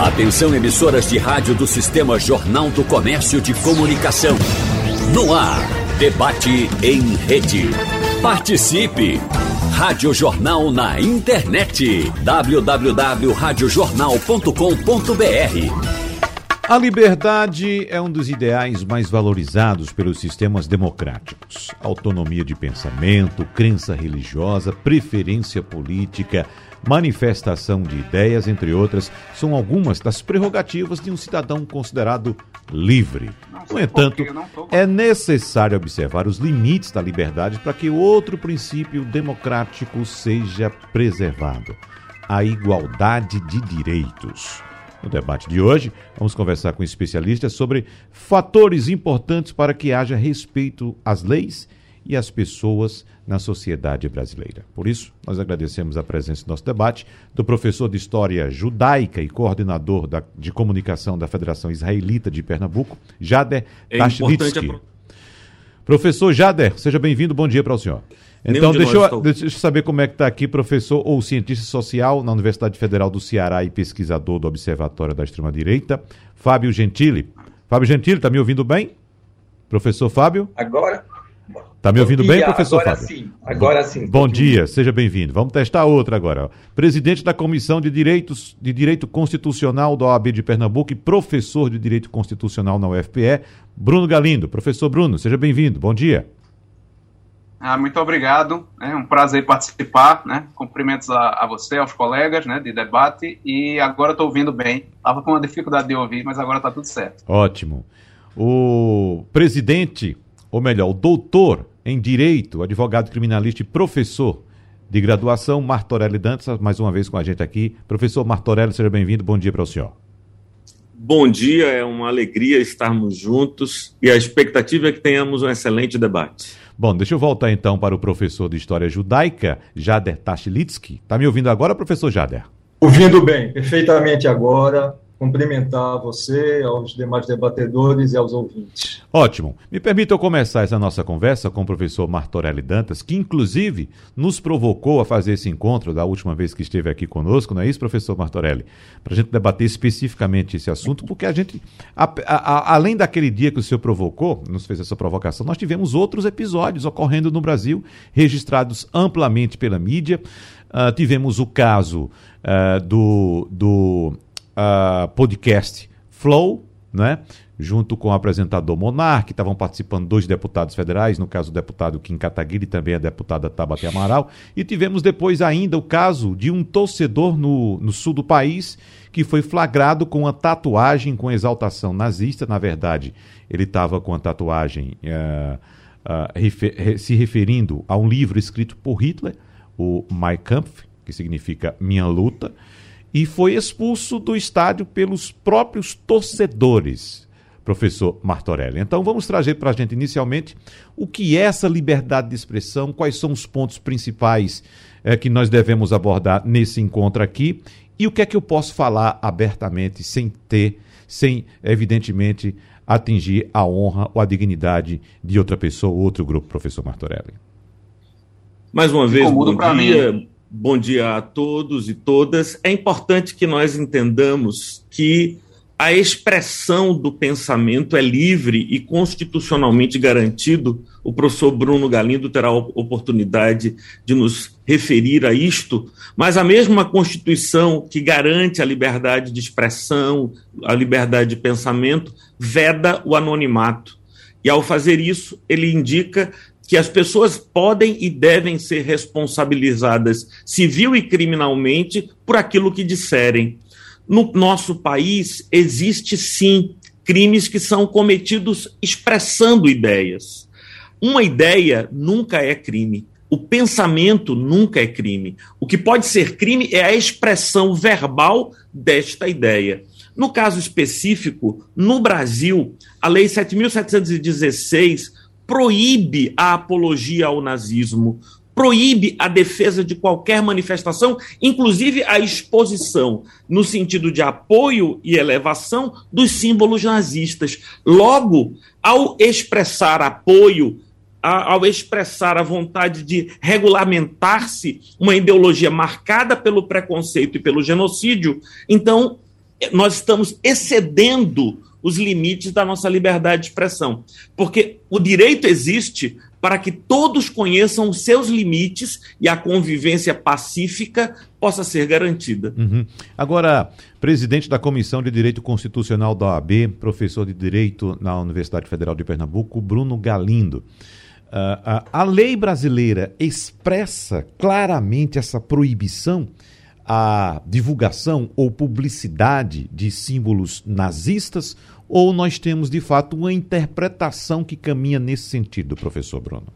Atenção emissoras de rádio do Sistema Jornal do Comércio de Comunicação. No ar, debate em rede. Participe! Rádio Jornal na internet. www.radiojornal.com.br a liberdade é um dos ideais mais valorizados pelos sistemas democráticos. Autonomia de pensamento, crença religiosa, preferência política, manifestação de ideias, entre outras, são algumas das prerrogativas de um cidadão considerado livre. No entanto, é necessário observar os limites da liberdade para que outro princípio democrático seja preservado: a igualdade de direitos. No debate de hoje, vamos conversar com especialistas sobre fatores importantes para que haja respeito às leis e às pessoas na sociedade brasileira. Por isso, nós agradecemos a presença no nosso debate do professor de História Judaica e coordenador da, de comunicação da Federação Israelita de Pernambuco, Jader é Tashlitsky. Professor Jader, seja bem-vindo, bom dia para o senhor. Então, deixa eu, deixa eu, saber como é que está aqui, professor ou cientista social na Universidade Federal do Ceará e pesquisador do Observatório da Extrema-Direita, Fábio Gentili. Fábio Gentili, está me ouvindo bem? Professor Fábio? Agora. Está me ouvindo dia, bem, professor agora Fábio? Sim, agora sim. Bom dia, seja bem-vindo. Vamos testar outra agora. Presidente da Comissão de Direitos de Direito Constitucional da OAB de Pernambuco e professor de Direito Constitucional na UFPE, Bruno Galindo. Professor Bruno, seja bem-vindo. Bom dia. Ah, muito obrigado, é um prazer participar, né? Cumprimentos a, a você, aos colegas, né, de debate, e agora estou ouvindo bem. Estava com uma dificuldade de ouvir, mas agora está tudo certo. Ótimo. O presidente, ou melhor, o doutor em Direito, advogado criminalista e professor de graduação, Martorelli Dantas, mais uma vez com a gente aqui. Professor Martorelli, seja bem-vindo, bom dia para o senhor. Bom dia, é uma alegria estarmos juntos e a expectativa é que tenhamos um excelente debate. Bom, deixa eu voltar então para o professor de História Judaica, Jader Tashlitsky. Está me ouvindo agora, professor Jader? Ouvindo bem, perfeitamente agora cumprimentar você, aos demais debatedores e aos ouvintes. Ótimo. Me permita eu começar essa nossa conversa com o professor Martorelli Dantas, que inclusive nos provocou a fazer esse encontro da última vez que esteve aqui conosco, não é isso, professor Martorelli? Para a gente debater especificamente esse assunto, porque a gente, a, a, a, além daquele dia que o senhor provocou, nos fez essa provocação, nós tivemos outros episódios ocorrendo no Brasil, registrados amplamente pela mídia. Uh, tivemos o caso uh, do, do uh, podcast Flow, né? junto com o apresentador Monarque, estavam participando dois deputados federais, no caso o deputado Kim Kataguiri também a deputada Tabate Amaral, e tivemos depois ainda o caso de um torcedor no, no sul do país que foi flagrado com uma tatuagem com exaltação nazista, na verdade ele estava com a tatuagem uh, uh, refer se referindo a um livro escrito por Hitler, o Mein Kampf, que significa Minha Luta, e foi expulso do estádio pelos próprios torcedores, professor Martorelli. Então vamos trazer para a gente inicialmente o que é essa liberdade de expressão, quais são os pontos principais é, que nós devemos abordar nesse encontro aqui e o que é que eu posso falar abertamente sem ter, sem evidentemente atingir a honra ou a dignidade de outra pessoa ou outro grupo, professor Martorelli. Mais uma vez, bom dia. Mim. Bom dia a todos e todas. É importante que nós entendamos que a expressão do pensamento é livre e constitucionalmente garantido. O professor Bruno Galindo terá oportunidade de nos referir a isto, mas a mesma Constituição que garante a liberdade de expressão, a liberdade de pensamento, veda o anonimato. E ao fazer isso, ele indica que as pessoas podem e devem ser responsabilizadas civil e criminalmente por aquilo que disserem. No nosso país, existe sim crimes que são cometidos expressando ideias. Uma ideia nunca é crime. O pensamento nunca é crime. O que pode ser crime é a expressão verbal desta ideia. No caso específico, no Brasil, a Lei 7.716 proíbe a apologia ao nazismo, proíbe a defesa de qualquer manifestação, inclusive a exposição, no sentido de apoio e elevação dos símbolos nazistas. Logo, ao expressar apoio, ao expressar a vontade de regulamentar-se uma ideologia marcada pelo preconceito e pelo genocídio, então nós estamos excedendo os limites da nossa liberdade de expressão. Porque o direito existe para que todos conheçam os seus limites e a convivência pacífica possa ser garantida. Uhum. Agora, presidente da Comissão de Direito Constitucional da OAB, professor de Direito na Universidade Federal de Pernambuco, Bruno Galindo. Uh, a, a lei brasileira expressa claramente essa proibição à divulgação ou publicidade de símbolos nazistas ou nós temos de fato uma interpretação que caminha nesse sentido, professor Bruno?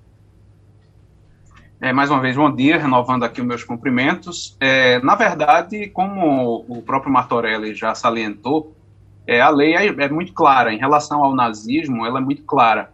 É, mais uma vez, bom dia, renovando aqui os meus cumprimentos. É, na verdade, como o próprio Martorelli já salientou, é, a lei é, é, muito clara. Em relação ao nazismo, ela é muito clara.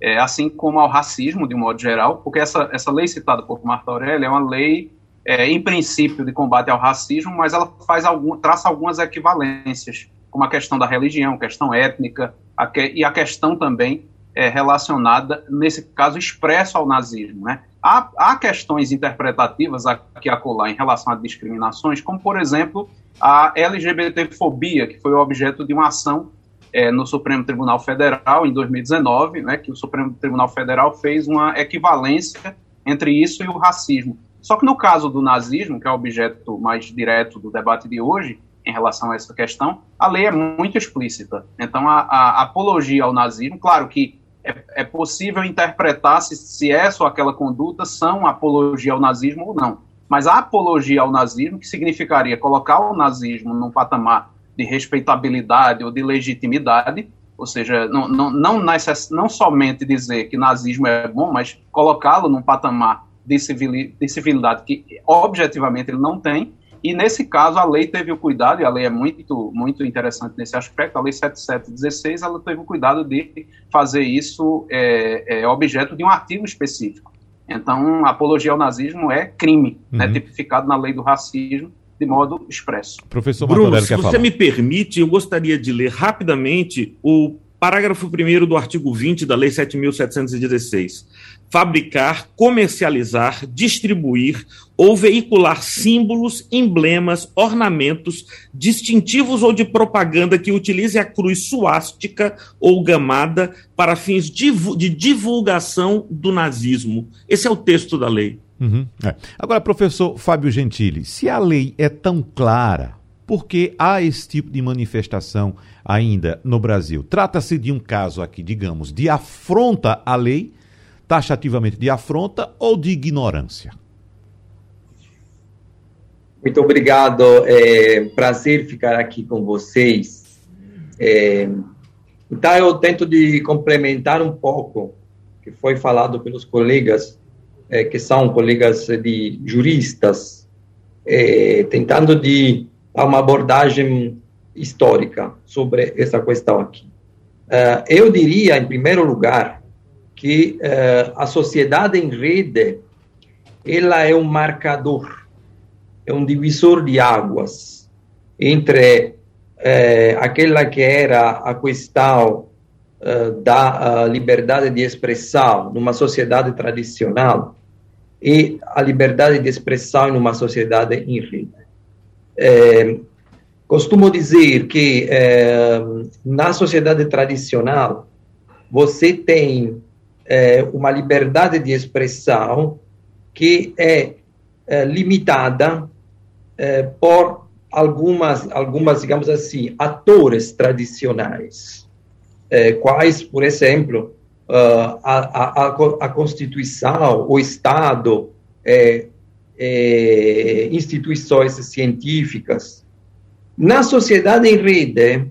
É, assim como ao racismo, de um modo geral, porque essa, essa lei citada por Martorelli é uma lei, é, em princípio, de combate ao racismo, mas ela faz algum, traça algumas equivalências como a questão da religião, questão étnica, a que, e a questão também é, relacionada, nesse caso, expresso ao nazismo. Né? Há, há questões interpretativas aqui a colar em relação a discriminações, como, por exemplo, a LGBTfobia, que foi objeto de uma ação é, no Supremo Tribunal Federal em 2019, né, que o Supremo Tribunal Federal fez uma equivalência entre isso e o racismo. Só que no caso do nazismo, que é o objeto mais direto do debate de hoje, em relação a essa questão, a lei é muito explícita. Então, a, a apologia ao nazismo, claro que é, é, possível interpretar se, se essa ou aquela conduta são apologia ao nazismo ou não. Mas a apologia ao nazismo, que significaria colocar o nazismo num patamar de respeitabilidade ou de legitimidade, ou seja, não, não, não, necess, não somente dizer que nazismo é bom, mas colocá-lo num patamar de, de civilidade que objetivamente ele não tem, e nesse caso, a lei teve o cuidado, e a lei é muito, muito interessante nesse aspecto, a lei 7716, ela teve o cuidado de fazer isso é, é, objeto de um artigo específico. Então, apologia ao nazismo é crime, né, uhum. né, tipificado na lei do racismo de modo expresso. Professor Bruno, se você falar. me permite, eu gostaria de ler rapidamente o parágrafo 1 do artigo 20 da Lei 7.716 fabricar, comercializar, distribuir ou veicular símbolos, emblemas, ornamentos, distintivos ou de propaganda que utilize a cruz suástica ou gamada para fins de divulgação do nazismo. Esse é o texto da lei. Uhum, é. Agora, professor Fábio Gentili, se a lei é tão clara, por que há esse tipo de manifestação ainda no Brasil? Trata-se de um caso aqui, digamos, de afronta à lei taxativamente de afronta ou de ignorância? Muito obrigado. É prazer ficar aqui com vocês. É, então, eu tento de complementar um pouco que foi falado pelos colegas, é, que são colegas de juristas, é, tentando de dar uma abordagem histórica sobre essa questão aqui. Uh, eu diria, em primeiro lugar, que uh, a sociedade em rede ela é um marcador, é um divisor de águas entre uh, aquela que era a questão da liberdade de expressão numa sociedade tradicional e a liberdade de expressão numa sociedade em rede. Costumo dizer que na sociedade tradicional você tem é, uma liberdade de expressão que é, é limitada é, por algumas, algumas, digamos assim, atores tradicionais, é, quais, por exemplo, uh, a, a, a, Constituição, o Estado, é, é, instituições científicas. Na sociedade em rede,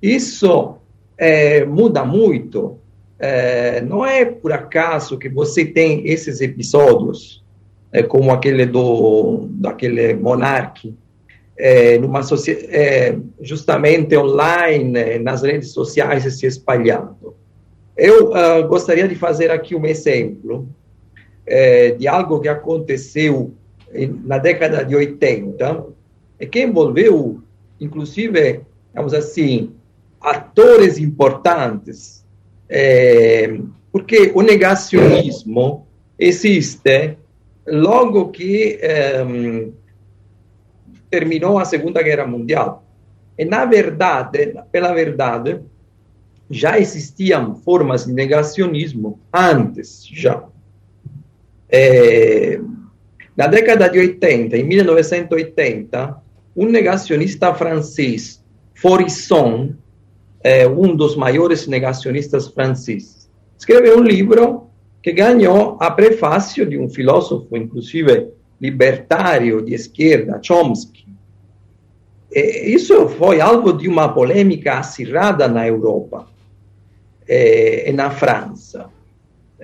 isso muda muito, é, não é por acaso que você tem esses episódios, é, como aquele do daquele monarca, é, numa é, justamente online, nas redes sociais se espalhando. Eu uh, gostaria de fazer aqui um exemplo é, de algo que aconteceu na década de 80, e que envolveu, inclusive, vamos assim, atores importantes é, porque o negacionismo existe logo que é, terminou a Segunda Guerra Mundial. E, na verdade, pela verdade, já existiam formas de negacionismo antes, já. É, na década de 80, em 1980, um negacionista francês, Forisson, é, um dos maiores negacionistas franceses, escreveu um livro que ganhou a prefácio de um filósofo, inclusive libertário de esquerda, Chomsky. E isso foi alvo de uma polêmica acirrada na Europa e na França.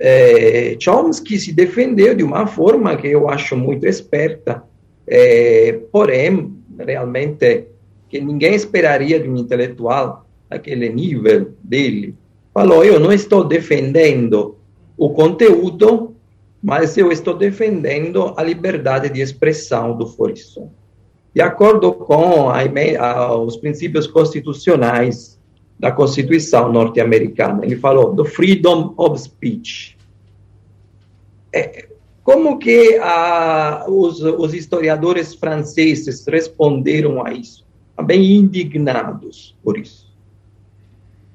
É, Chomsky se defendeu de uma forma que eu acho muito esperta, é, porém, realmente, que ninguém esperaria de um intelectual daquele nível dele. Falou: Eu não estou defendendo o conteúdo, mas eu estou defendendo a liberdade de expressão do Forisson. De acordo com a, a, os princípios constitucionais da Constituição norte-americana. Ele falou do freedom of speech. É, como que a, os, os, historiadores franceses responderam a isso? Bem indignados por isso,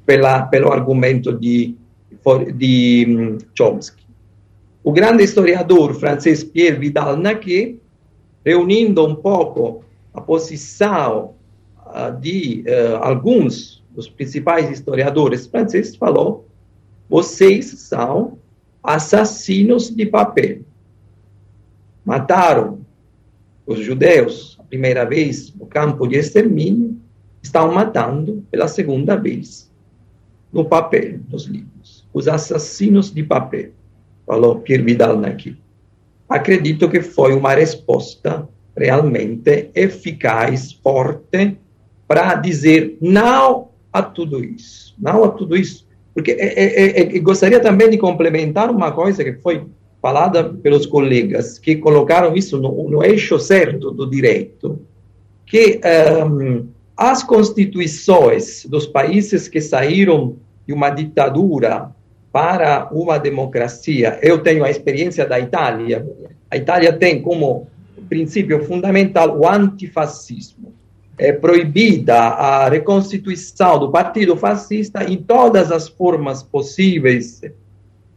pela, pelo argumento de, de um, Chomsky. O grande historiador francês Pierre Vidal-Naquet, reunindo um pouco a posição uh, de uh, alguns dos principais historiadores franceses, falou: vocês são assassinos de papel. Mataram os judeus a primeira vez no campo de extermínio, estão matando pela segunda vez no papel, nos livros. Os assassinos de papel, falou Pierre Vidal aqui. Acredito que foi uma resposta realmente eficaz, forte, para dizer não a tudo isso. Não a tudo isso. Porque é, é, é, gostaria também de complementar uma coisa que foi falada pelos colegas, que colocaram isso no, no eixo certo do direito, que um, as constituições dos países que saíram de uma ditadura para uma democracia, eu tenho a experiência da Itália, a Itália tem como princípio fundamental o antifascismo é proibida a reconstituição do Partido Fascista em todas as formas possíveis.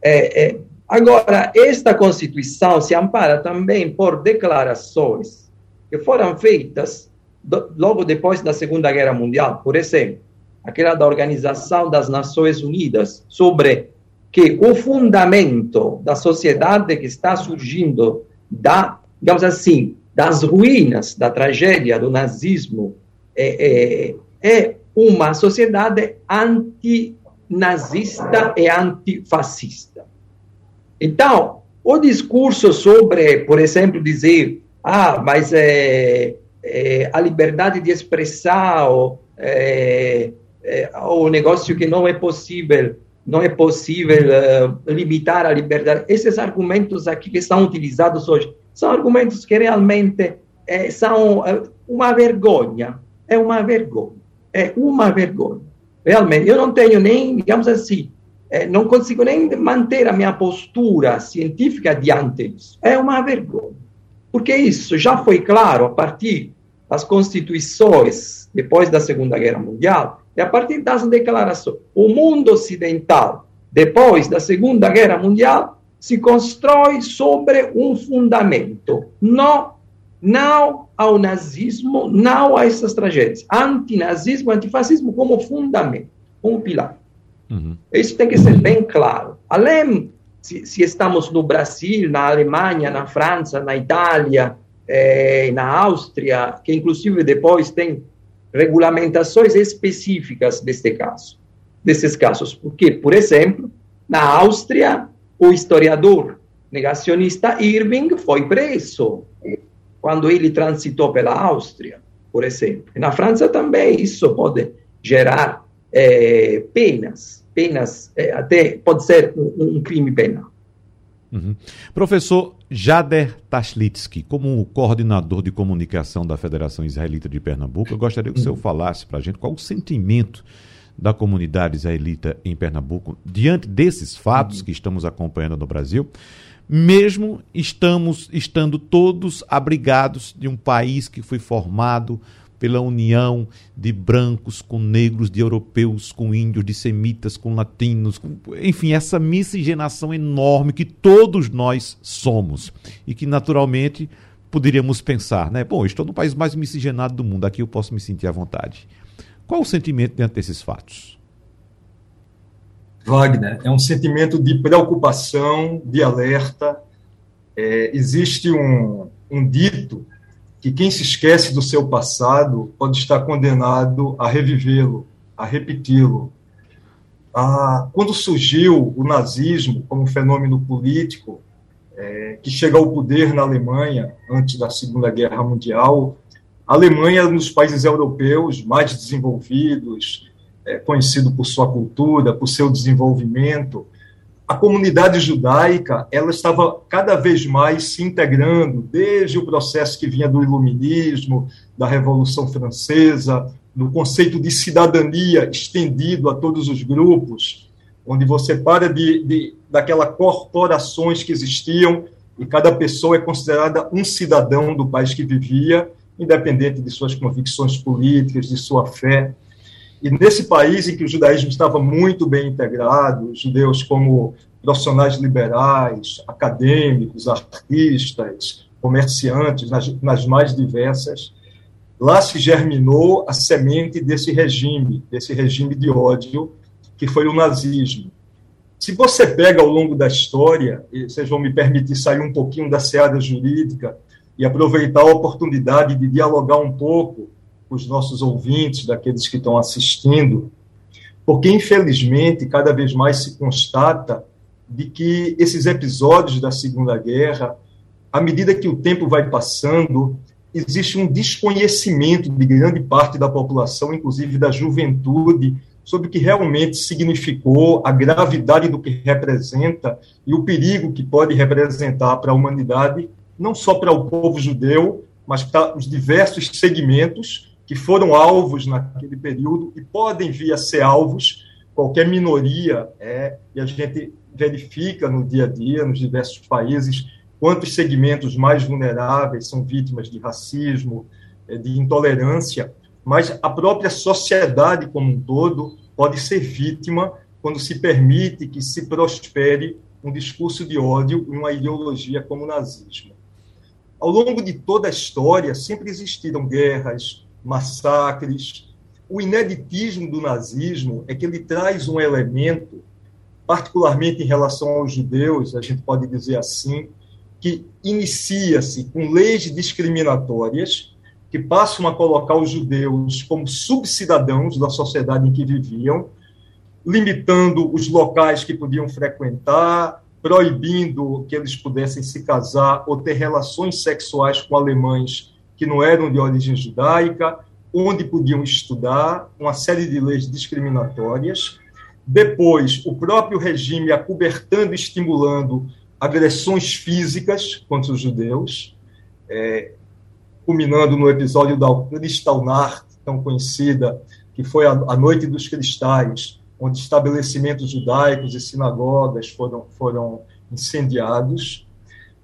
É, é, agora, esta Constituição se ampara também por declarações que foram feitas do, logo depois da Segunda Guerra Mundial, por exemplo, aquela da Organização das Nações Unidas, sobre que o fundamento da sociedade que está surgindo da, digamos assim, das ruínas da tragédia do nazismo é, é, é uma sociedade antinazista e antifascista. Então, o discurso sobre, por exemplo, dizer, ah, mas é, é a liberdade de expressão, é, é, o negócio que não é possível, não é possível uh, limitar a liberdade. Esses argumentos aqui que são utilizados hoje são argumentos que realmente é, são é, uma vergonha. É uma vergonha. É uma vergonha. Realmente, eu não tenho nem, digamos assim, é, não consigo nem manter a minha postura científica diante disso. É uma vergonha. Porque isso já foi claro a partir das constituições depois da Segunda Guerra Mundial e a partir das declarações. O mundo ocidental, depois da Segunda Guerra Mundial, se constrói sobre um fundamento. Não, não ao nazismo, não a essas tragédias. Antinazismo, antifascismo como fundamento, como pilar. Uhum. Isso tem que ser bem claro. Além, se, se, estamos no Brasil, na Alemanha, na França, na Itália, eh, na Áustria, que inclusive depois tem regulamentações específicas deste caso, desses casos. Porque, por exemplo, na Áustria, o historiador negacionista Irving foi preso quando ele transitou pela Áustria, por exemplo. Na França também isso pode gerar é, penas, penas, é, até pode ser um, um crime penal. Uhum. Professor Jader Tashlitsky, como coordenador de comunicação da Federação Israelita de Pernambuco, eu gostaria que o senhor falasse para a gente qual o sentimento da comunidade israelita em Pernambuco, diante desses fatos que estamos acompanhando no Brasil, mesmo estamos estando todos abrigados de um país que foi formado pela união de brancos com negros, de europeus com índios, de semitas com latinos, com, enfim, essa miscigenação enorme que todos nós somos e que naturalmente poderíamos pensar, né? Bom, estou no país mais miscigenado do mundo, aqui eu posso me sentir à vontade. Qual o sentimento diante desses fatos? Wagner, é um sentimento de preocupação, de alerta. É, existe um, um dito que quem se esquece do seu passado pode estar condenado a revivê-lo, a repeti-lo. Ah, quando surgiu o nazismo como fenômeno político, é, que chega ao poder na Alemanha antes da Segunda Guerra Mundial, a Alemanha era um dos países europeus mais desenvolvidos, é, conhecido por sua cultura, por seu desenvolvimento. A comunidade judaica ela estava cada vez mais se integrando, desde o processo que vinha do Iluminismo, da Revolução Francesa, do conceito de cidadania estendido a todos os grupos, onde você para de, de daquelas corporações que existiam e cada pessoa é considerada um cidadão do país que vivia, independente de suas convicções políticas, de sua fé. E nesse país em que o judaísmo estava muito bem integrado, os judeus como profissionais liberais, acadêmicos, artistas, comerciantes, nas, nas mais diversas, lá se germinou a semente desse regime, desse regime de ódio, que foi o nazismo. Se você pega ao longo da história, e vocês vão me permitir sair um pouquinho da seara jurídica e aproveitar a oportunidade de dialogar um pouco com os nossos ouvintes, daqueles que estão assistindo, porque infelizmente cada vez mais se constata de que esses episódios da Segunda Guerra, à medida que o tempo vai passando, existe um desconhecimento de grande parte da população, inclusive da juventude, sobre o que realmente significou, a gravidade do que representa e o perigo que pode representar para a humanidade, não só para o povo judeu, mas para os diversos segmentos que foram alvos naquele período e podem vir a ser alvos, qualquer minoria, é, e a gente verifica no dia a dia, nos diversos países, quantos segmentos mais vulneráveis são vítimas de racismo, é, de intolerância, mas a própria sociedade como um todo pode ser vítima quando se permite que se prospere um discurso de ódio e uma ideologia como o nazismo. Ao longo de toda a história, sempre existiram guerras, massacres. O ineditismo do nazismo é que ele traz um elemento, particularmente em relação aos judeus, a gente pode dizer assim, que inicia-se com leis discriminatórias que passam a colocar os judeus como subcidadãos da sociedade em que viviam, limitando os locais que podiam frequentar, proibindo que eles pudessem se casar ou ter relações sexuais com alemães que não eram de origem judaica, onde podiam estudar, uma série de leis discriminatórias. Depois, o próprio regime acobertando e estimulando agressões físicas contra os judeus. É, culminando no episódio da Kristallnacht, tão conhecida, que foi a, a Noite dos Cristais, onde estabelecimentos judaicos e sinagogas foram, foram incendiados.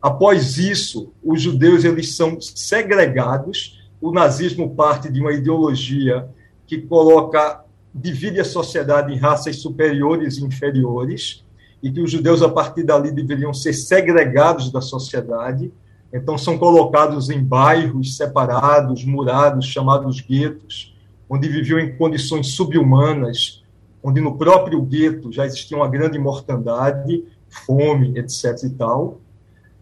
Após isso, os judeus eles são segregados. O nazismo parte de uma ideologia que coloca divide a sociedade em raças superiores e inferiores e que os judeus a partir dali deveriam ser segregados da sociedade então, são colocados em bairros separados, murados, chamados guetos, onde viviam em condições subhumanas, onde no próprio gueto já existia uma grande mortandade, fome, etc. e tal.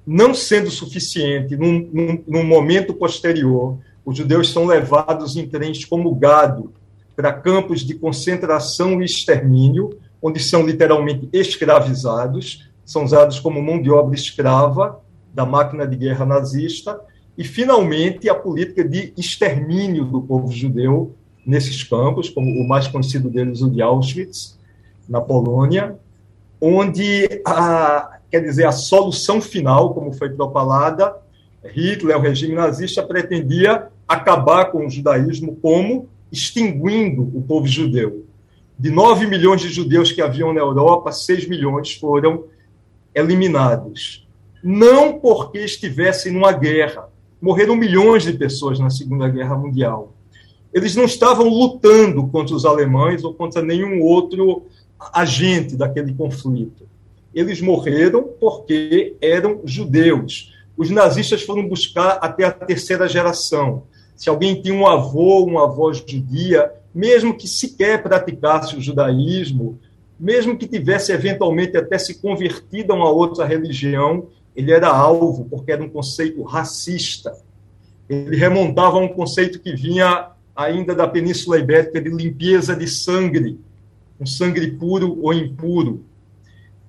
Não sendo suficiente, num, num, num momento posterior, os judeus são levados em trens como gado para campos de concentração e extermínio, onde são literalmente escravizados, são usados como mão de obra escrava, da máquina de guerra nazista, e, finalmente, a política de extermínio do povo judeu nesses campos, como o mais conhecido deles, o de Auschwitz, na Polônia, onde, a, quer dizer, a solução final, como foi propalada, Hitler, o regime nazista, pretendia acabar com o judaísmo como extinguindo o povo judeu. De 9 milhões de judeus que haviam na Europa, 6 milhões foram eliminados não porque estivessem numa guerra. Morreram milhões de pessoas na Segunda Guerra Mundial. Eles não estavam lutando contra os alemães ou contra nenhum outro agente daquele conflito. Eles morreram porque eram judeus. Os nazistas foram buscar até a terceira geração. Se alguém tinha um avô, uma avó judia, mesmo que sequer praticasse o judaísmo, mesmo que tivesse eventualmente até se convertido a uma outra religião, ele era alvo, porque era um conceito racista. Ele remontava a um conceito que vinha ainda da Península Ibérica de limpeza de sangue, um sangue puro ou impuro.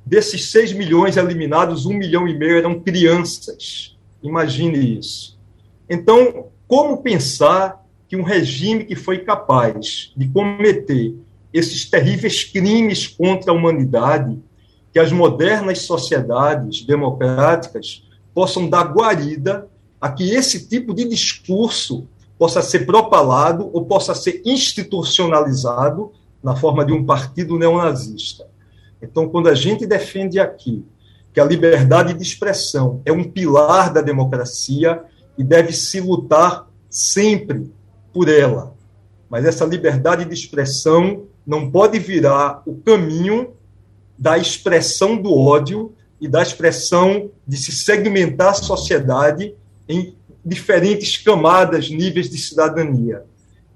Desses 6 milhões eliminados, um milhão e meio eram crianças. Imagine isso. Então, como pensar que um regime que foi capaz de cometer esses terríveis crimes contra a humanidade, que as modernas sociedades democráticas possam dar guarida a que esse tipo de discurso possa ser propalado ou possa ser institucionalizado na forma de um partido neonazista. Então, quando a gente defende aqui que a liberdade de expressão é um pilar da democracia e deve se lutar sempre por ela, mas essa liberdade de expressão não pode virar o caminho da expressão do ódio e da expressão de se segmentar a sociedade em diferentes camadas, níveis de cidadania,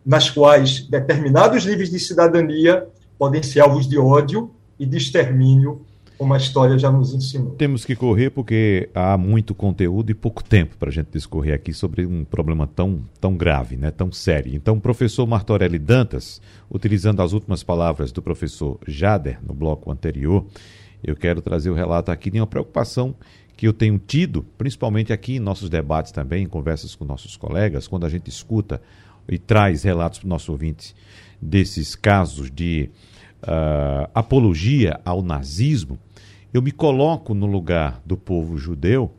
nas quais determinados níveis de cidadania podem ser alvos de ódio e de extermínio, como a história já nos ensinou. Temos que correr porque há muito conteúdo e pouco tempo para a gente discorrer aqui sobre um problema tão, tão grave, né, tão sério. Então, professor Martorelli Dantas, utilizando as últimas palavras do professor Jader no bloco anterior, eu quero trazer o relato aqui de uma preocupação que eu tenho tido, principalmente aqui em nossos debates também, em conversas com nossos colegas, quando a gente escuta e traz relatos para o nosso ouvinte desses casos de uh, apologia ao nazismo, eu me coloco no lugar do povo judeu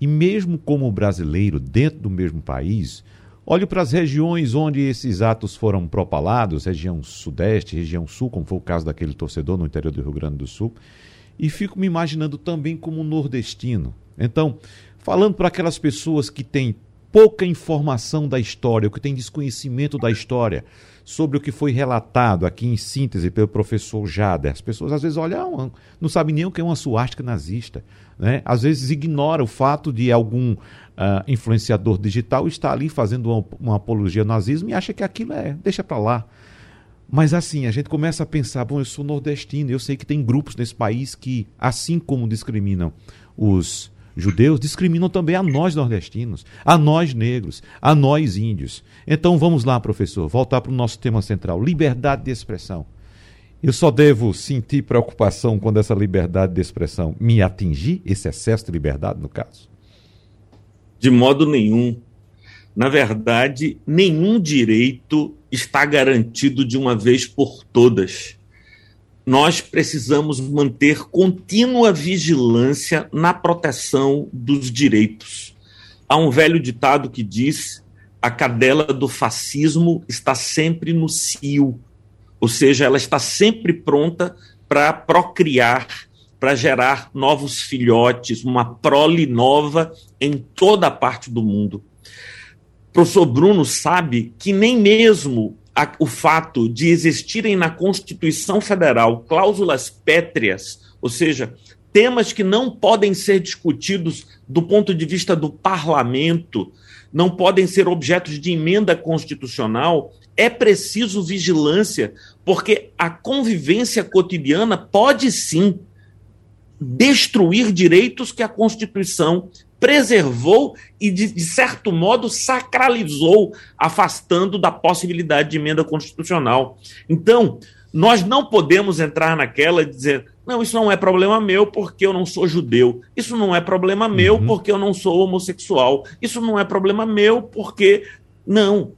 e, mesmo como brasileiro dentro do mesmo país, olho para as regiões onde esses atos foram propalados região sudeste, região sul, como foi o caso daquele torcedor no interior do Rio Grande do Sul e fico me imaginando também como nordestino. Então, falando para aquelas pessoas que têm pouca informação da história, ou que têm desconhecimento da história, sobre o que foi relatado aqui em síntese pelo professor Jader. As pessoas às vezes olham, não sabem nem o que é uma suástica nazista. Né? Às vezes ignora o fato de algum uh, influenciador digital estar ali fazendo uma, uma apologia ao nazismo e acha que aquilo é, deixa para lá. Mas assim, a gente começa a pensar, bom, eu sou nordestino, eu sei que tem grupos nesse país que, assim como discriminam os judeus, discriminam também a nós nordestinos, a nós negros, a nós índios. Então vamos lá, professor, voltar para o nosso tema central, liberdade de expressão. Eu só devo sentir preocupação quando essa liberdade de expressão me atingir, esse excesso de liberdade, no caso? De modo nenhum. Na verdade, nenhum direito está garantido de uma vez por todas. Nós precisamos manter contínua vigilância na proteção dos direitos. Há um velho ditado que diz: a cadela do fascismo está sempre no cio, ou seja, ela está sempre pronta para procriar, para gerar novos filhotes, uma prole nova em toda a parte do mundo professor Bruno sabe que nem mesmo a, o fato de existirem na Constituição Federal cláusulas pétreas, ou seja, temas que não podem ser discutidos do ponto de vista do parlamento, não podem ser objetos de emenda constitucional, é preciso vigilância, porque a convivência cotidiana pode sim destruir direitos que a Constituição preservou e, de, de, certo modo, sacralizou, afastando da possibilidade de emenda constitucional. Então, nós não podemos entrar naquela e dizer: não, isso não é problema meu porque eu não sou judeu. Isso não é problema meu uhum. porque eu não sou homossexual. Isso não é problema meu porque. Não.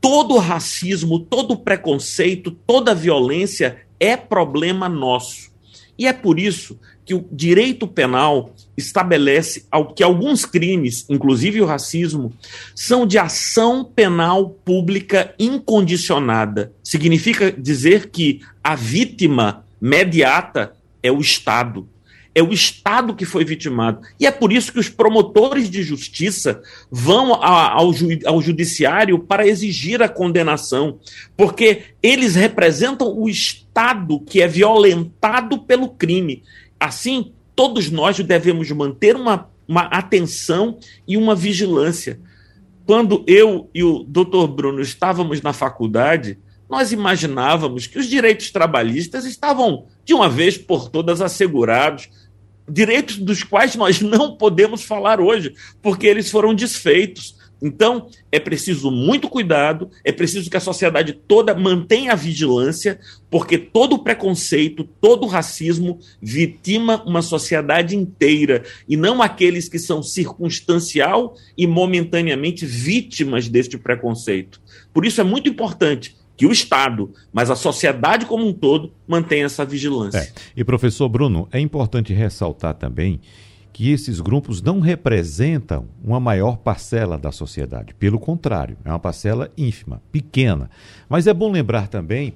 Todo racismo, todo preconceito, toda violência é problema nosso. E é por isso que o direito penal estabelece que alguns crimes, inclusive o racismo, são de ação penal pública incondicionada. Significa dizer que a vítima mediata é o Estado. é o Estado que foi vitimado. E é por isso que os promotores de justiça vão ao, judiciário para exigir a condenação, porque eles representam o Estado que é violentado pelo crime. Assim, todos nós devemos manter uma, uma atenção e uma vigilância. Quando eu e o doutor Bruno estávamos na faculdade, nós imaginávamos que os direitos trabalhistas estavam, de uma vez por todas, assegurados, direitos dos quais nós não podemos falar hoje, porque eles foram desfeitos. Então, é preciso muito cuidado, é preciso que a sociedade toda mantenha a vigilância, porque todo preconceito, todo racismo vitima uma sociedade inteira, e não aqueles que são circunstancial e momentaneamente vítimas deste preconceito. Por isso é muito importante que o Estado, mas a sociedade como um todo, mantenha essa vigilância. É. E, professor Bruno, é importante ressaltar também que esses grupos não representam uma maior parcela da sociedade. Pelo contrário, é uma parcela ínfima, pequena. Mas é bom lembrar também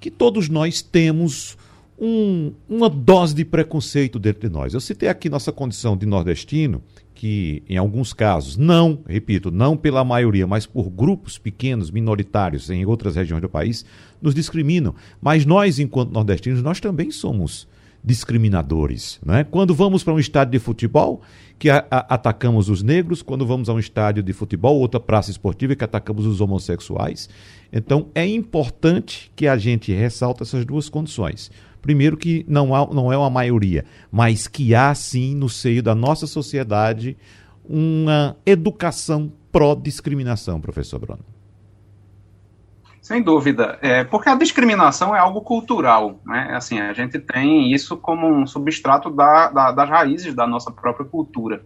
que todos nós temos um, uma dose de preconceito dentro de nós. Eu citei aqui nossa condição de nordestino, que em alguns casos, não, repito, não pela maioria, mas por grupos pequenos, minoritários em outras regiões do país, nos discriminam. Mas nós, enquanto nordestinos, nós também somos discriminadores. Né? Quando vamos para um estádio de futebol, que a, a, atacamos os negros, quando vamos a um estádio de futebol, outra praça esportiva, que atacamos os homossexuais. Então, é importante que a gente ressalte essas duas condições. Primeiro, que não, há, não é uma maioria, mas que há sim no seio da nossa sociedade uma educação pró-discriminação, professor Bruno. Sem dúvida, é, porque a discriminação é algo cultural, né? Assim, a gente tem isso como um substrato da, da, das raízes da nossa própria cultura.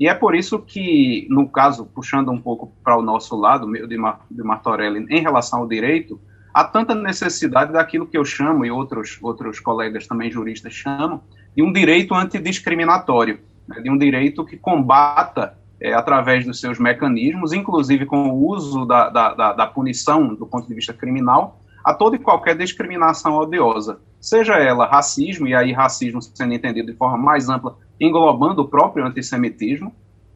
E é por isso que, no caso, puxando um pouco para o nosso lado, de, de Martorelli, em relação ao direito, há tanta necessidade daquilo que eu chamo, e outros, outros colegas também juristas chamam, de um direito antidiscriminatório, né, de um direito que combata, é, através dos seus mecanismos, inclusive com o uso da, da, da, da punição do ponto de vista criminal, a toda e qualquer discriminação odiosa, seja ela racismo, e aí racismo sendo entendido de forma mais ampla, englobando o próprio antissemitismo,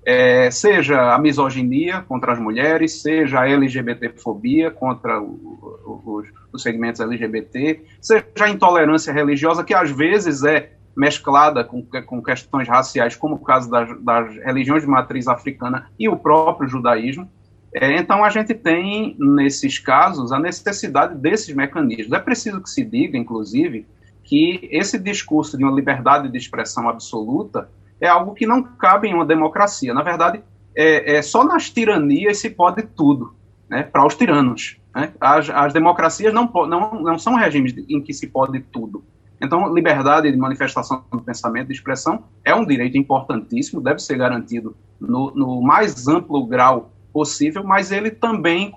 é, seja a misoginia contra as mulheres, seja a LGBTfobia contra o, o, os, os segmentos LGBT, seja a intolerância religiosa, que às vezes é mesclada com, com questões raciais, como o caso das, das religiões de matriz africana e o próprio judaísmo. É, então, a gente tem, nesses casos, a necessidade desses mecanismos. É preciso que se diga, inclusive, que esse discurso de uma liberdade de expressão absoluta é algo que não cabe em uma democracia. Na verdade, é, é só nas tiranias se pode tudo, né, para os tiranos. Né? As, as democracias não, não, não são regimes em que se pode tudo. Então, liberdade de manifestação do pensamento, de expressão, é um direito importantíssimo, deve ser garantido no, no mais amplo grau possível, mas ele também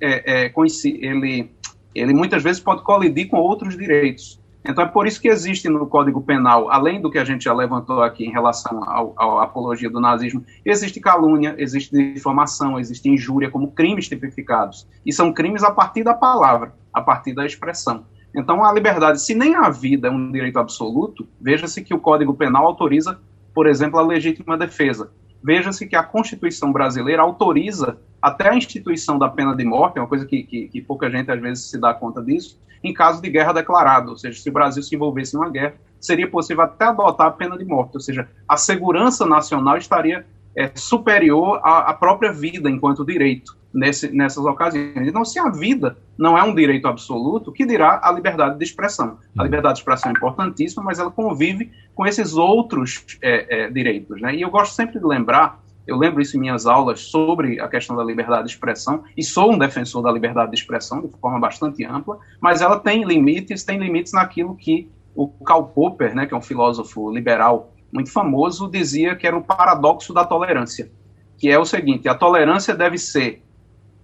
é, é, ele, ele muitas vezes pode colidir com outros direitos. Então é por isso que existe no Código Penal, além do que a gente já levantou aqui em relação à apologia do nazismo, existe calúnia, existe difamação, existe injúria como crimes tipificados. E são crimes a partir da palavra, a partir da expressão. Então a liberdade, se nem a vida é um direito absoluto, veja-se que o Código Penal autoriza, por exemplo, a legítima defesa. Veja-se que a Constituição brasileira autoriza até a instituição da pena de morte, uma coisa que, que, que pouca gente às vezes se dá conta disso, em caso de guerra declarada, ou seja, se o Brasil se envolvesse em uma guerra, seria possível até adotar a pena de morte, ou seja, a segurança nacional estaria é, superior à, à, própria vida enquanto direito nesse, nessas ocasiões. Então, se a vida não é um direito absoluto, que dirá a liberdade de expressão? A liberdade de expressão é importantíssima, mas ela convive com esses outros é, é, direitos. Né? E eu gosto sempre de lembrar eu lembro isso em minhas aulas sobre a questão da liberdade de expressão, e sou um defensor da liberdade de expressão de forma bastante ampla, mas ela tem limites, tem limites naquilo que o Karl Popper, né, que é um filósofo liberal muito famoso, dizia que era o paradoxo da tolerância, que é o seguinte: a tolerância deve ser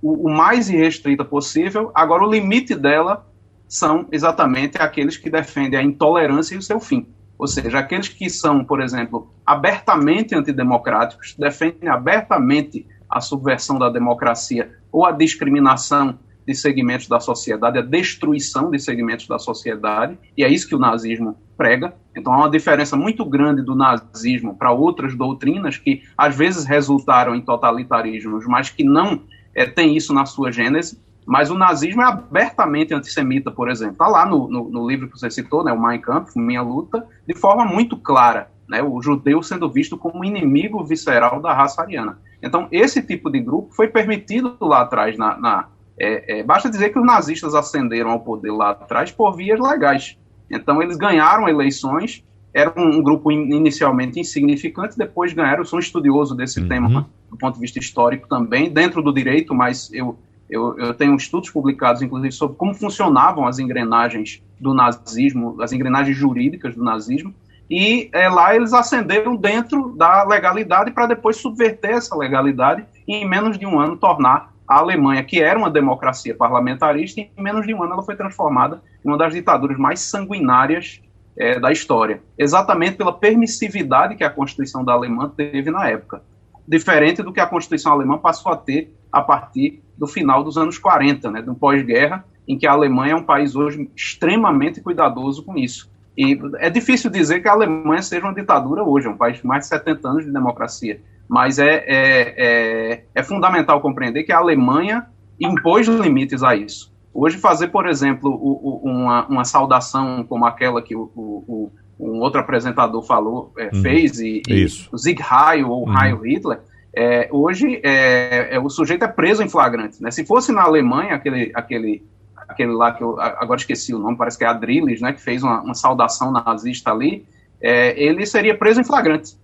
o, o mais irrestrita possível, agora o limite dela são exatamente aqueles que defendem a intolerância e o seu fim. Ou seja, aqueles que são, por exemplo, abertamente antidemocráticos, defendem abertamente a subversão da democracia ou a discriminação de segmentos da sociedade, a destruição de segmentos da sociedade, e é isso que o nazismo prega. Então há uma diferença muito grande do nazismo para outras doutrinas que às vezes resultaram em totalitarismos, mas que não é, têm isso na sua gênese. Mas o nazismo é abertamente antissemita, por exemplo. Está lá no, no, no, livro que você citou, né, o Mein Kampf, Minha Luta, de forma muito clara. Né, o judeu sendo visto como inimigo visceral da raça ariana. Então, esse tipo de grupo foi permitido lá atrás na, na é, é, basta dizer que os nazistas ascenderam ao poder lá atrás por vias legais. Então, eles ganharam eleições, era um, grupo in, inicialmente insignificante, depois ganharam. Eu sou um estudioso desse uhum. tema do ponto de vista histórico também, dentro do direito, mas eu, eu, eu tenho estudos publicados, inclusive, sobre como funcionavam as engrenagens do nazismo, as engrenagens jurídicas do nazismo, e é, lá eles ascenderam dentro da legalidade para depois subverter essa legalidade e, em menos de um ano, tornar a Alemanha, que era uma democracia parlamentarista, em menos de um ano ela foi transformada em uma das ditaduras mais sanguinárias é, da história, exatamente pela permissividade que a Constituição da Alemanha teve na época, diferente do que a Constituição alemã passou a ter a partir do final dos anos 40, né, do pós-guerra, em que a Alemanha é um país hoje extremamente cuidadoso com isso. E é difícil dizer que a Alemanha seja uma ditadura hoje, é um país de mais de 70 anos de democracia mas é, é, é, é, fundamental compreender que a Alemanha impôs limites a isso. Hoje, fazer, por exemplo, o, o, uma, uma, saudação como aquela que o, o um outro apresentador falou, é, uhum. fez, e, e o Sieg Heil ou uhum. Heil Hitler, é, hoje é, é, o sujeito é preso em flagrante. Né? Se fosse na Alemanha, aquele, aquele, aquele lá que eu agora esqueci o nome, parece que é Adrilles, né, que fez uma, uma saudação nazista ali, é, ele seria preso em flagrante.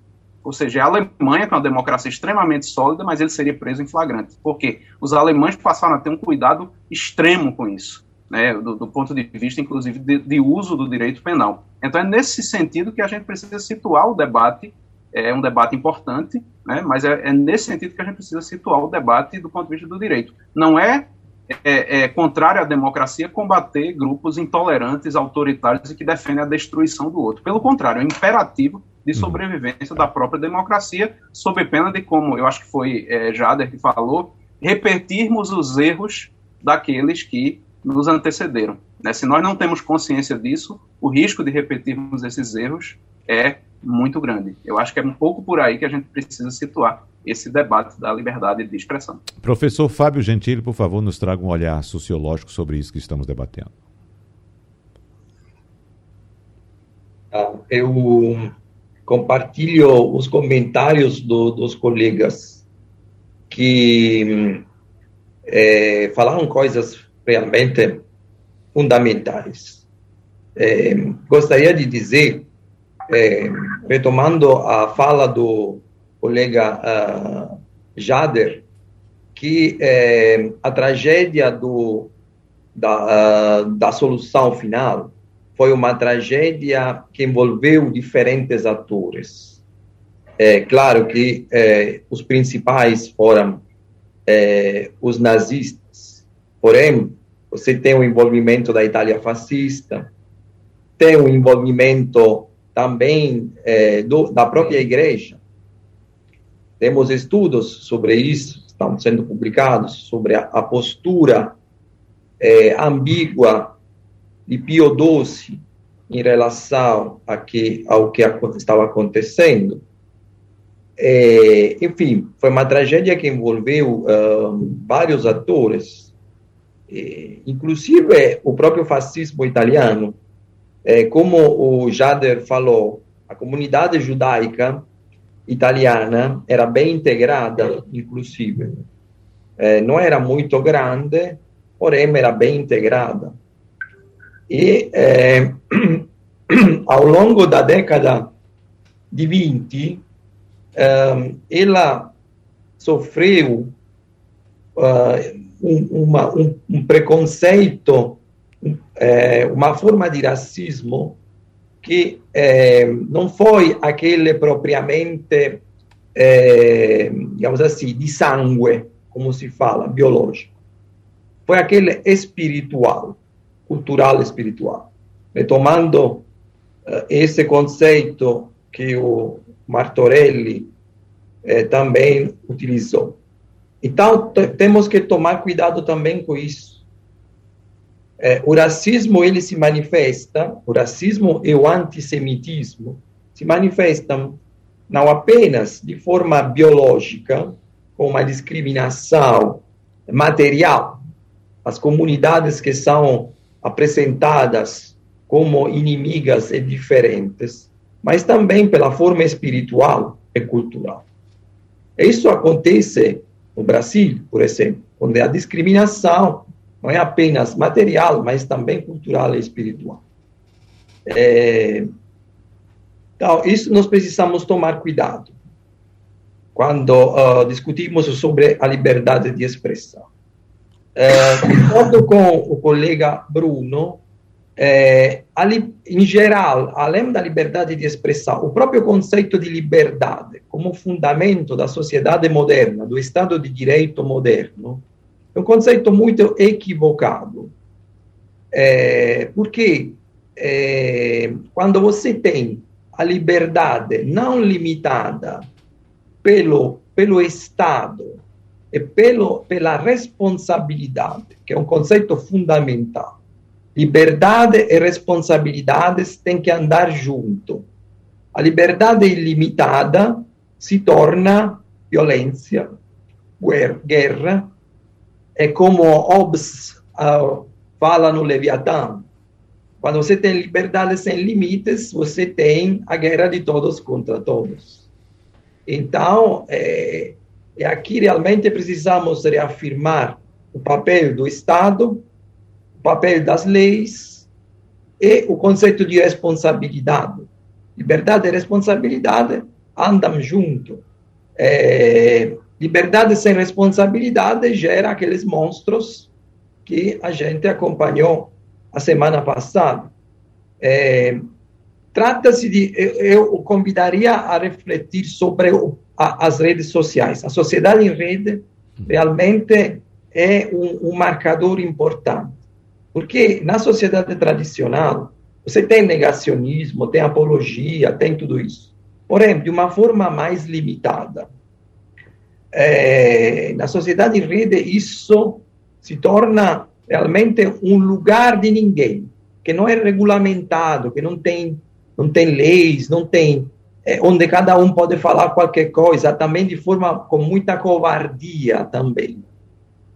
Ou seja, a Alemanha, que é uma democracia extremamente sólida, mas ele seria preso em flagrante. Por quê? Os alemães passaram a ter um cuidado extremo com isso, né, do, do ponto de vista, inclusive, de, de, uso do direito penal. Então, é nesse sentido que a gente precisa situar o debate, é um debate importante, né, mas é, é nesse sentido que a gente precisa situar o debate do ponto de vista do direito. Não é é, é, contrário à democracia combater grupos intolerantes, autoritários e que defendem a destruição do outro. Pelo contrário, é imperativo de uhum. sobrevivência da própria democracia, sob pena de, como eu acho que foi é, Jader que falou, repetirmos os erros daqueles que nos antecederam. Né? Se nós não temos consciência disso, o risco de repetirmos esses erros é muito grande. Eu acho que é um pouco por aí que a gente precisa situar esse debate da liberdade de expressão. Professor Fábio Gentili, por favor, nos traga um olhar sociológico sobre isso que estamos debatendo. Ah, eu compartilho os comentários do, dos colegas que é, falaram coisas realmente fundamentais. É, gostaria de dizer, é, retomando a fala do colega uh, Jader, que é, a tragédia do, da, uh, da solução final foi uma tragédia que envolveu diferentes atores. É claro que é, os principais foram é, os nazistas, porém, você tem o envolvimento da Itália fascista, tem o envolvimento também do, da própria igreja. Temos estudos sobre isso, estão sendo publicados, sobre a, a postura é, ambígua de Pio XII em relação a que, ao que estava acontecendo. É, enfim, foi uma tragédia que envolveu uh, vários atores, é, inclusive o próprio fascismo italiano. É, como o Jader falou, a comunidade judaica italiana era bem integrada, inclusive. É, não era muito grande, porém era bem integrada. E eh, ao longo da década de 20, eh, ela sofreu uh, um, uma, um, um, preconceito, eh, uma forma de racismo que eh, não foi aquele propriamente, eh, digamos assim, de sangue, como se fala, biológico. Foi aquele espiritual cultural espiritual. Retomando uh, esse conceito que o Martorelli eh, também utilizou. Então, temos que tomar cuidado também com isso. É, o racismo ele se manifesta, o racismo e o antissemitismo se manifestam não apenas de forma biológica, com uma discriminação material, as comunidades que são apresentadas como inimigas e diferentes, mas também pela forma espiritual e cultural. Isso acontece no Brasil, por exemplo, onde a discriminação não é apenas material, mas também cultural e espiritual. É, então, isso nós precisamos tomar cuidado quando uh, discutimos sobre a liberdade de expressão. Uh, com o colega Bruno, é, ali, em geral, além da liberdade de expressão, o próprio conceito de liberdade como fundamento da sociedade moderna, do Estado de Direito moderno, é um conceito muito equivocado. É, porque é, quando você tem a liberdade não limitada pelo, pelo Estado e pelo, pela responsabilidade, que é um conceito fundamental, Liberdade e responsabilidades têm que andar junto. A liberdade ilimitada se torna violência, guerra. É como Hobbes uh, fala no Leviatã. Quando você tem liberdade sem limites, você tem a guerra de todos contra todos. Então, é, é aqui realmente precisamos reafirmar o papel do Estado papel das leis e o conceito de responsabilidade. Liberdade e responsabilidade andam junto. É, liberdade sem responsabilidade gera aqueles monstros que a gente acompanhou a semana passada. É, Trata-se de. Eu, eu, convidaria a refletir sobre o, a, as redes sociais. A sociedade em rede realmente é um, um marcador importante. Porque na sociedade tradicional, você tem negacionismo, tem apologia, tem tudo isso. Porém, de uma forma mais limitada. É, na sociedade em rede, isso se torna realmente um lugar de ninguém, que não é regulamentado, que não tem, não tem leis, não tem. É, onde cada um pode falar qualquer coisa, também de forma com muita covardia também.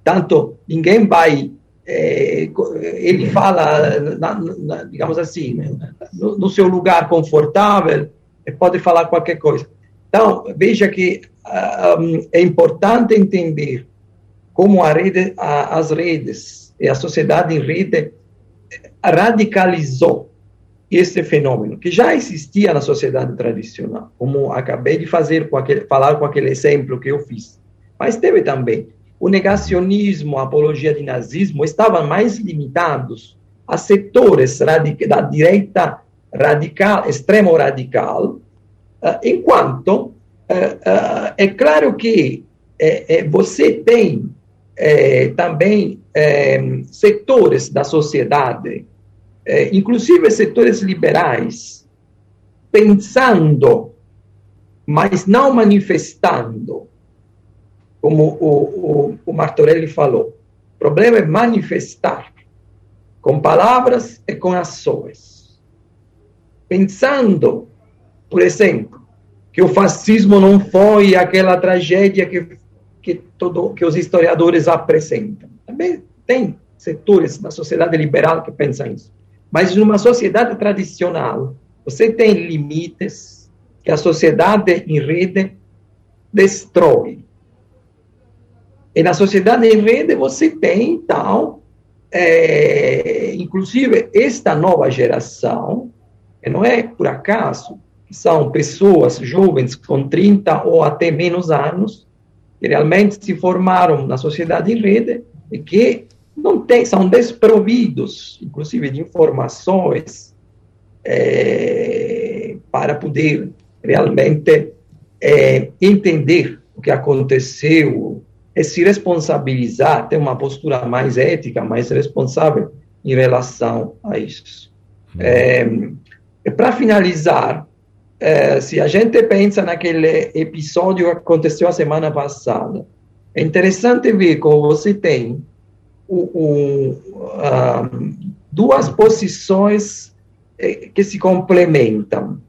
Tanto ninguém vai é, ele fala, na, na, digamos assim, né, no, no, seu lugar confortável, pode falar qualquer coisa. Então, veja que é importante entender como rede, a, as redes e a sociedade em rede radicalizou esse fenômeno, que já existia na sociedade tradicional, como acabei de fazer com aquele, falar com aquele exemplo que eu fiz. Mas teve também o negacionismo, a apologia de nazismo estavam mais limitados a setores da direita radical, extremo radical, uh, enquanto é claro que você tem também setores da sociedade, inclusive setores liberais, pensando, mas não manifestando como o, o, o Martorelli falou. O problema é manifestar com palavras e com ações. Pensando, por exemplo, que o fascismo não foi aquela tragédia que, que, todo, que os historiadores apresentam. Também tem setores da sociedade liberal que pensam isso. Mas numa sociedade tradicional, você tem limites que a sociedade em rede destrói. E na sociedade em rede você tem, então, é, inclusive, esta nova geração, não é por acaso, são pessoas jovens com 30 ou até menos anos, que realmente se formaram na sociedade em rede e que não tem, são desprovidos, inclusive, de informações é, para poder realmente é, entender o que aconteceu é se responsabilizar, ter uma postura mais ética, mais responsável em relação a isso. É, Para finalizar, é, se a gente pensa naquele episódio que aconteceu a semana passada, é interessante ver como você tem o, o, uh, duas posições eh, que se complementam.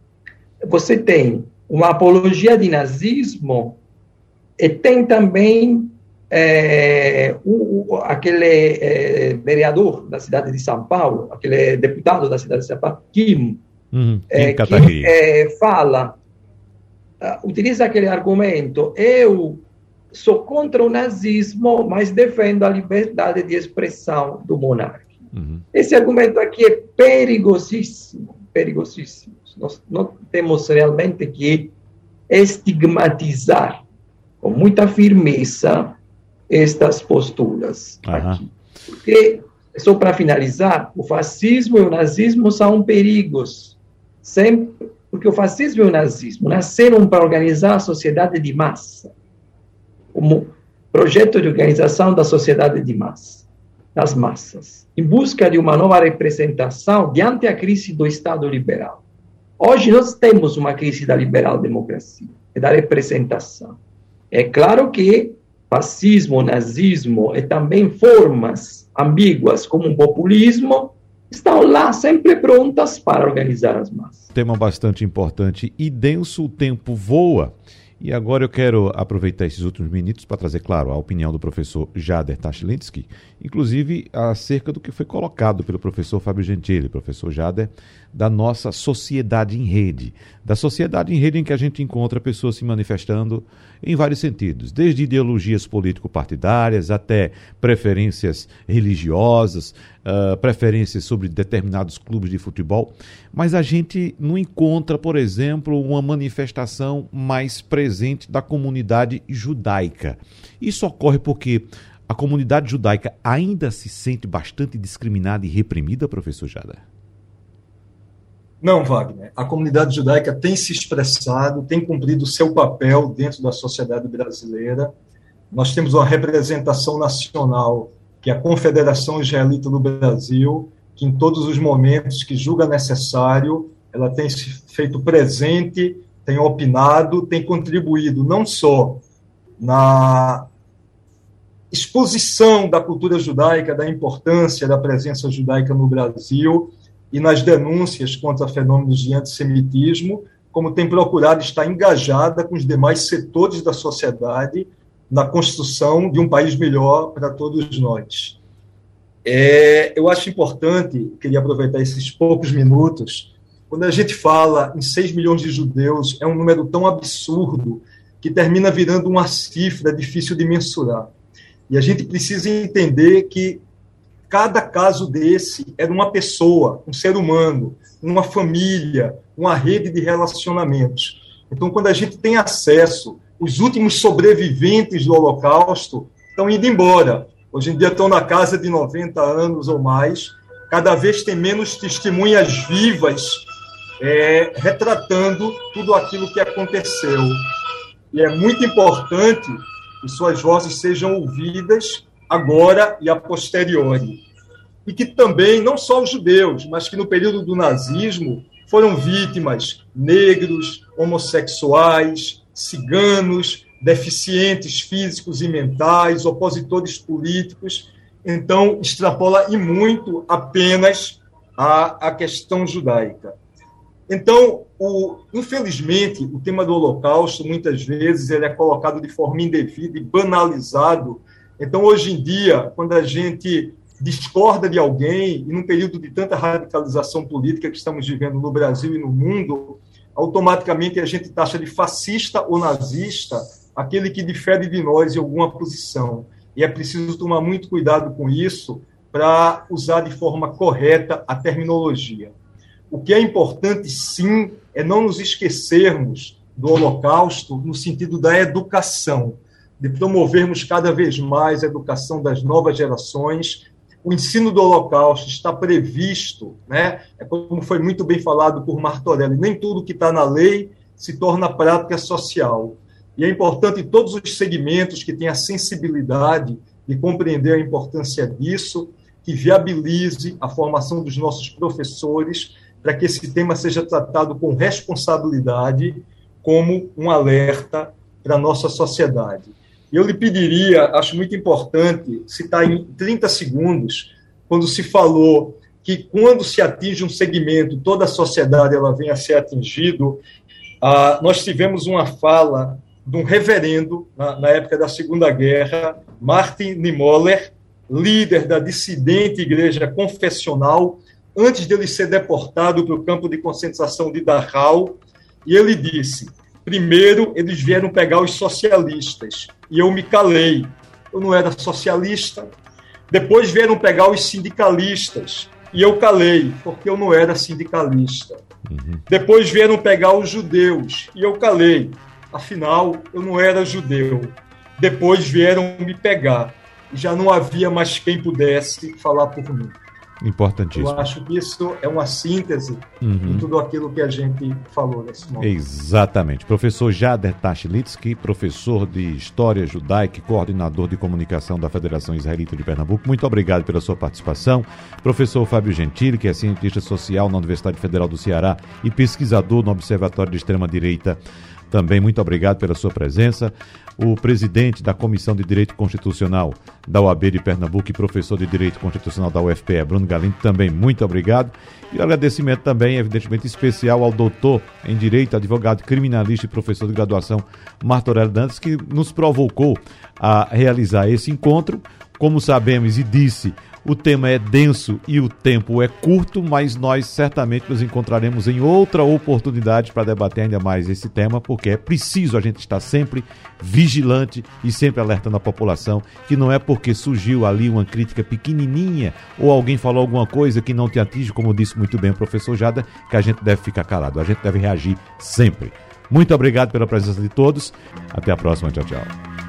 Você tem uma apologia de nazismo e tem também é, o, aquele é, vereador da cidade de São Paulo, aquele deputado da cidade de São Paulo, Kim, uhum, é, que é, fala, uh, utiliza aquele argumento, eu sou contra o nazismo, mas defendo a liberdade de expressão do monarca. Uhum. Esse argumento aqui é perigosíssimo, perigosíssimo. Nós não temos realmente que estigmatizar com muita firmeza estas posturas uhum. aqui. Porque, só para finalizar, o fascismo e o nazismo são perigos. Sempre, porque o fascismo e o nazismo nasceram para organizar a sociedade de massa, como projeto de organização da sociedade de massa, das massas, em busca de uma nova representação diante a crise do Estado liberal. Hoje nós temos uma crise da liberal democracia e da representação. É claro que fascismo, nazismo e também formas ambíguas como o populismo estão lá sempre prontas para organizar as massas. Tema bastante importante e denso, o tempo voa. E agora eu quero aproveitar esses últimos minutos para trazer, claro, a opinião do professor Jader Tachlinski, inclusive acerca do que foi colocado pelo professor Fábio Gentili, professor Jader, da nossa sociedade em rede. Da sociedade em rede em que a gente encontra pessoas se manifestando em vários sentidos, desde ideologias político-partidárias até preferências religiosas, uh, preferências sobre determinados clubes de futebol, mas a gente não encontra, por exemplo, uma manifestação mais presente da comunidade judaica. Isso ocorre porque a comunidade judaica ainda se sente bastante discriminada e reprimida, professor Jada? Não, Wagner. A comunidade judaica tem se expressado, tem cumprido o seu papel dentro da sociedade brasileira. Nós temos uma representação nacional, que é a Confederação Israelita do Brasil, que em todos os momentos que julga necessário, ela tem se feito presente, tem opinado, tem contribuído não só na exposição da cultura judaica, da importância da presença judaica no Brasil, e nas denúncias contra fenômenos de antissemitismo, como tem procurado estar engajada com os demais setores da sociedade na construção de um país melhor para todos nós. É, eu acho importante, queria aproveitar esses poucos minutos, quando a gente fala em 6 milhões de judeus, é um número tão absurdo que termina virando uma cifra difícil de mensurar. E a gente precisa entender que Cada caso desse era uma pessoa, um ser humano, uma família, uma rede de relacionamentos. Então, quando a gente tem acesso, os últimos sobreviventes do Holocausto estão indo embora. Hoje em dia estão na casa de 90 anos ou mais. Cada vez tem menos testemunhas vivas é, retratando tudo aquilo que aconteceu. E é muito importante que suas vozes sejam ouvidas agora e a posteriori. E que também, não só os judeus, mas que no período do nazismo foram vítimas negros, homossexuais, ciganos, deficientes físicos e mentais, opositores políticos. Então, extrapola e muito apenas a, a questão judaica. Então, o, infelizmente, o tema do Holocausto, muitas vezes, ele é colocado de forma indevida e banalizado então, hoje em dia, quando a gente discorda de alguém, e num período de tanta radicalização política que estamos vivendo no Brasil e no mundo, automaticamente a gente taxa de fascista ou nazista aquele que difere de nós em alguma posição. E é preciso tomar muito cuidado com isso para usar de forma correta a terminologia. O que é importante, sim, é não nos esquecermos do Holocausto no sentido da educação de promovermos cada vez mais a educação das novas gerações. O ensino do Holocausto está previsto, né? É como foi muito bem falado por Martorelli, nem tudo que está na lei se torna prática social. E é importante todos os segmentos que têm a sensibilidade de compreender a importância disso, que viabilize a formação dos nossos professores para que esse tema seja tratado com responsabilidade como um alerta para a nossa sociedade. Eu lhe pediria, acho muito importante, citar em 30 segundos, quando se falou que quando se atinge um segmento, toda a sociedade ela vem a ser atingido. Ah, nós tivemos uma fala de um reverendo, na, na época da Segunda Guerra, Martin Niemöller, líder da dissidente igreja confessional, antes dele ser deportado para o campo de concentração de Dachau, e ele disse: primeiro eles vieram pegar os socialistas, e eu me calei. Eu não era socialista. Depois vieram pegar os sindicalistas, e eu calei, porque eu não era sindicalista. Uhum. Depois vieram pegar os judeus, e eu calei, afinal, eu não era judeu. Depois vieram me pegar, e já não havia mais quem pudesse falar por mim. Importantíssimo. Eu acho que isso é uma síntese uhum. de tudo aquilo que a gente falou nesse momento. Exatamente. Professor Jader Tashlitsky, professor de História Judaica e coordenador de comunicação da Federação Israelita de Pernambuco, muito obrigado pela sua participação. Professor Fábio Gentili, que é cientista social na Universidade Federal do Ceará e pesquisador no Observatório de Extrema Direita também muito obrigado pela sua presença. O presidente da Comissão de Direito Constitucional da OAB de Pernambuco e professor de Direito Constitucional da UFPE, Bruno Galindo, também muito obrigado. E agradecimento também, evidentemente, especial ao doutor em Direito, advogado criminalista e professor de graduação, Martorello Dantas, que nos provocou a realizar esse encontro. Como sabemos e disse o tema é denso e o tempo é curto, mas nós certamente nos encontraremos em outra oportunidade para debater ainda mais esse tema, porque é preciso a gente estar sempre vigilante e sempre alertando a população que não é porque surgiu ali uma crítica pequenininha ou alguém falou alguma coisa que não te atinge, como disse muito bem o professor Jada, que a gente deve ficar calado, a gente deve reagir sempre. Muito obrigado pela presença de todos. Até a próxima. Tchau, tchau.